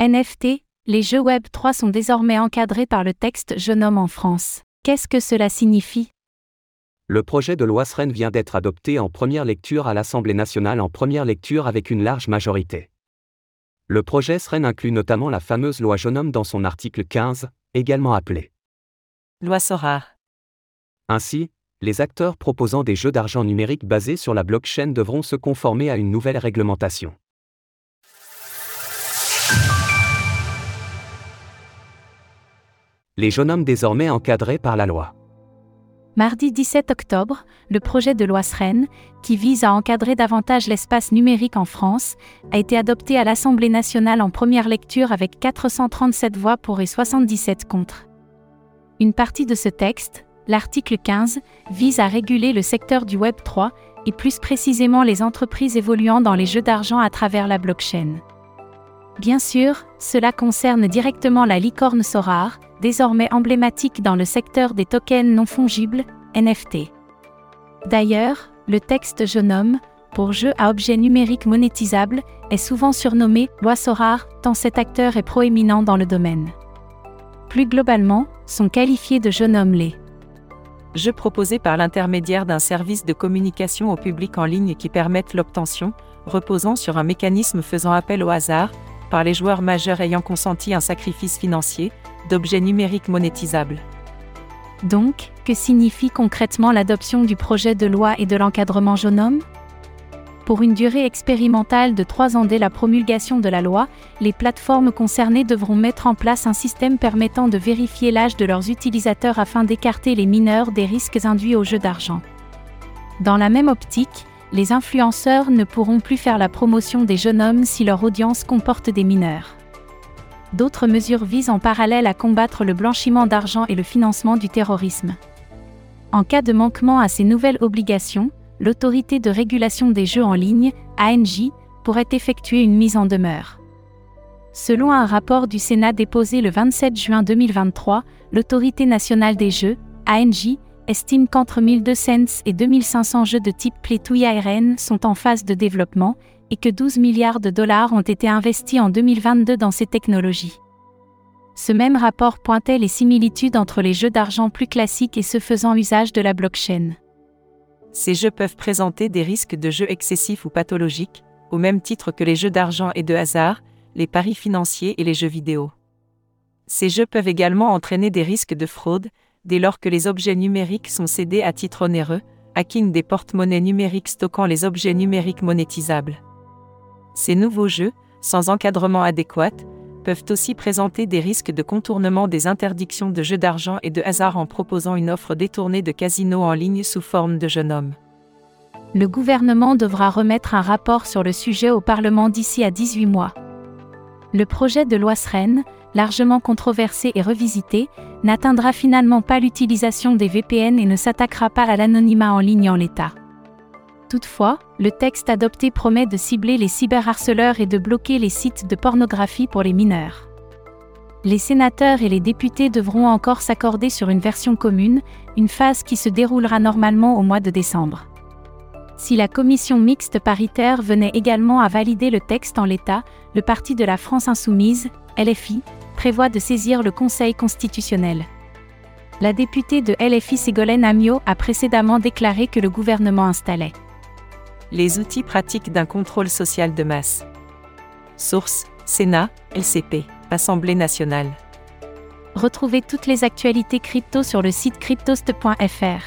NFT, les jeux Web 3 sont désormais encadrés par le texte Jeune homme en France. Qu'est-ce que cela signifie? Le projet de loi SREN vient d'être adopté en première lecture à l'Assemblée nationale en première lecture avec une large majorité. Le projet SREN inclut notamment la fameuse loi Jeune homme dans son article 15, également appelée Loi Sorar. Ainsi, les acteurs proposant des jeux d'argent numérique basés sur la blockchain devront se conformer à une nouvelle réglementation. Les jeunes hommes désormais encadrés par la loi. Mardi 17 octobre, le projet de loi SREN, qui vise à encadrer davantage l'espace numérique en France, a été adopté à l'Assemblée nationale en première lecture avec 437 voix pour et 77 contre. Une partie de ce texte, l'article 15, vise à réguler le secteur du Web 3, et plus précisément les entreprises évoluant dans les jeux d'argent à travers la blockchain. Bien sûr, cela concerne directement la licorne Sorar, désormais emblématique dans le secteur des tokens non fongibles, NFT. D'ailleurs, le texte Genome, pour jeu à objet numérique monétisable, est souvent surnommé loi Sorar, tant cet acteur est proéminent dans le domaine. Plus globalement, sont qualifiés de Genome les Jeux proposés par l'intermédiaire d'un service de communication au public en ligne qui permettent l'obtention, reposant sur un mécanisme faisant appel au hasard, par les joueurs majeurs ayant consenti un sacrifice financier, d'objets numériques monétisables. Donc, que signifie concrètement l'adoption du projet de loi et de l'encadrement Genome Pour une durée expérimentale de trois ans dès la promulgation de la loi, les plateformes concernées devront mettre en place un système permettant de vérifier l'âge de leurs utilisateurs afin d'écarter les mineurs des risques induits au jeu d'argent. Dans la même optique, les influenceurs ne pourront plus faire la promotion des jeunes hommes si leur audience comporte des mineurs. D'autres mesures visent en parallèle à combattre le blanchiment d'argent et le financement du terrorisme. En cas de manquement à ces nouvelles obligations, l'autorité de régulation des jeux en ligne, ANJ, pourrait effectuer une mise en demeure. Selon un rapport du Sénat déposé le 27 juin 2023, l'autorité nationale des jeux, ANJ, estime qu'entre 1200 et 2500 jeux de type Play to ARN sont en phase de développement et que 12 milliards de dollars ont été investis en 2022 dans ces technologies. Ce même rapport pointait les similitudes entre les jeux d'argent plus classiques et ceux faisant usage de la blockchain. Ces jeux peuvent présenter des risques de jeux excessifs ou pathologiques, au même titre que les jeux d'argent et de hasard, les paris financiers et les jeux vidéo. Ces jeux peuvent également entraîner des risques de fraude, dès lors que les objets numériques sont cédés à titre onéreux, hacking des porte-monnaies numériques stockant les objets numériques monétisables. Ces nouveaux jeux, sans encadrement adéquat, peuvent aussi présenter des risques de contournement des interdictions de jeux d'argent et de hasard en proposant une offre détournée de casino en ligne sous forme de jeune homme. Le gouvernement devra remettre un rapport sur le sujet au Parlement d'ici à 18 mois. Le projet de loi SREN, largement controversé et revisité, n'atteindra finalement pas l'utilisation des VPN et ne s'attaquera pas à l'anonymat en ligne en l'état. Toutefois, le texte adopté promet de cibler les cyberharceleurs et de bloquer les sites de pornographie pour les mineurs. Les sénateurs et les députés devront encore s'accorder sur une version commune, une phase qui se déroulera normalement au mois de décembre. Si la commission mixte paritaire venait également à valider le texte en l'état, le Parti de la France insoumise, LFI, prévoit de saisir le Conseil constitutionnel. La députée de LFI Ségolène Amiot a précédemment déclaré que le gouvernement installait les outils pratiques d'un contrôle social de masse. Source Sénat, LCP, Assemblée nationale. Retrouvez toutes les actualités crypto sur le site cryptost.fr.